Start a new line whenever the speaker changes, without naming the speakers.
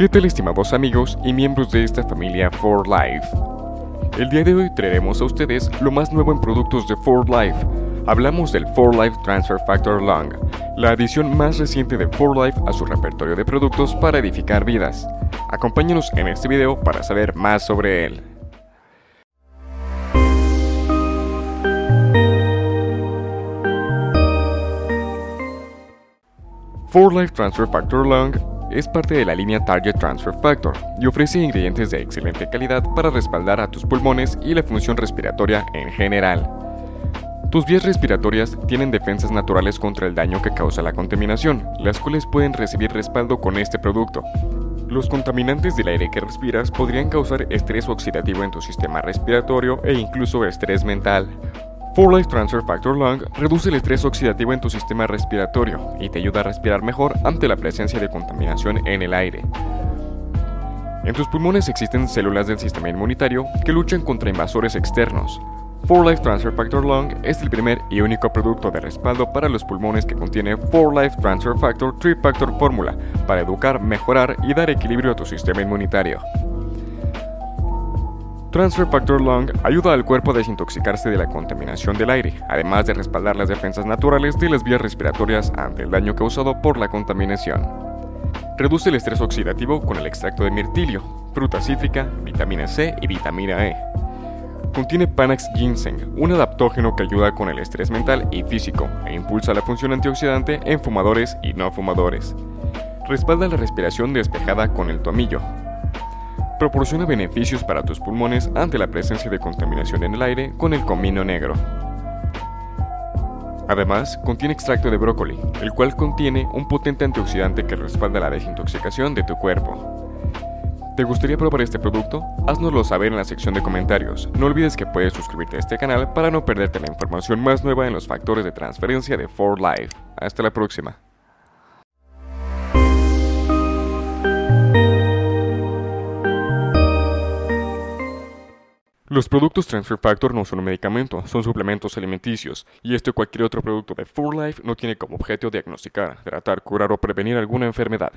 ¿Qué tal estimados amigos y miembros de esta familia For Life? El día de hoy traeremos a ustedes lo más nuevo en productos de For Life. Hablamos del For Life Transfer Factor Long, la adición más reciente de For Life a su repertorio de productos para edificar vidas. Acompáñenos en este video para saber más sobre él. For Life Transfer Factor Long es parte de la línea Target Transfer Factor y ofrece ingredientes de excelente calidad para respaldar a tus pulmones y la función respiratoria en general. Tus vías respiratorias tienen defensas naturales contra el daño que causa la contaminación, las cuales pueden recibir respaldo con este producto. Los contaminantes del aire que respiras podrían causar estrés oxidativo en tu sistema respiratorio e incluso estrés mental. 4Life Transfer Factor Lung reduce el estrés oxidativo en tu sistema respiratorio y te ayuda a respirar mejor ante la presencia de contaminación en el aire. En tus pulmones existen células del sistema inmunitario que luchan contra invasores externos. 4Life Transfer Factor Lung es el primer y único producto de respaldo para los pulmones que contiene 4Life Transfer Factor 3 Factor Fórmula para educar, mejorar y dar equilibrio a tu sistema inmunitario. Transfer Factor Lung ayuda al cuerpo a desintoxicarse de la contaminación del aire, además de respaldar las defensas naturales de las vías respiratorias ante el daño causado por la contaminación. Reduce el estrés oxidativo con el extracto de mirtilio, fruta cítrica, vitamina C y vitamina E. Contiene Panax Ginseng, un adaptógeno que ayuda con el estrés mental y físico e impulsa la función antioxidante en fumadores y no fumadores. Respalda la respiración despejada con el tomillo, proporciona beneficios para tus pulmones ante la presencia de contaminación en el aire con el comino negro. Además, contiene extracto de brócoli, el cual contiene un potente antioxidante que respalda la desintoxicación de tu cuerpo. ¿Te gustaría probar este producto? Haznoslo saber en la sección de comentarios. No olvides que puedes suscribirte a este canal para no perderte la información más nueva en los factores de transferencia de 4Life. Hasta la próxima. Los productos Transfer Factor no son un medicamento, son suplementos alimenticios, y este o cualquier otro producto de 4Life no tiene como objeto diagnosticar, tratar, curar o prevenir alguna enfermedad.